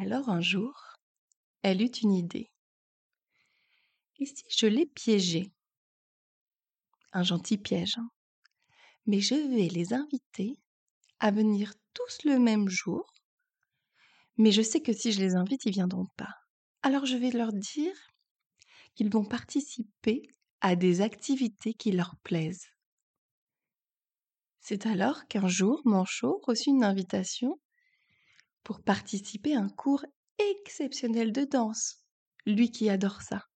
Alors un jour, elle eut une idée. Et si je les piégeais Un gentil piège. Hein Mais je vais les inviter à venir tous le même jour. Mais je sais que si je les invite, ils viendront pas. Alors je vais leur dire qu'ils vont participer à des activités qui leur plaisent. C'est alors qu'un jour, Manchot reçut une invitation pour participer à un cours exceptionnel de danse, lui qui adore ça.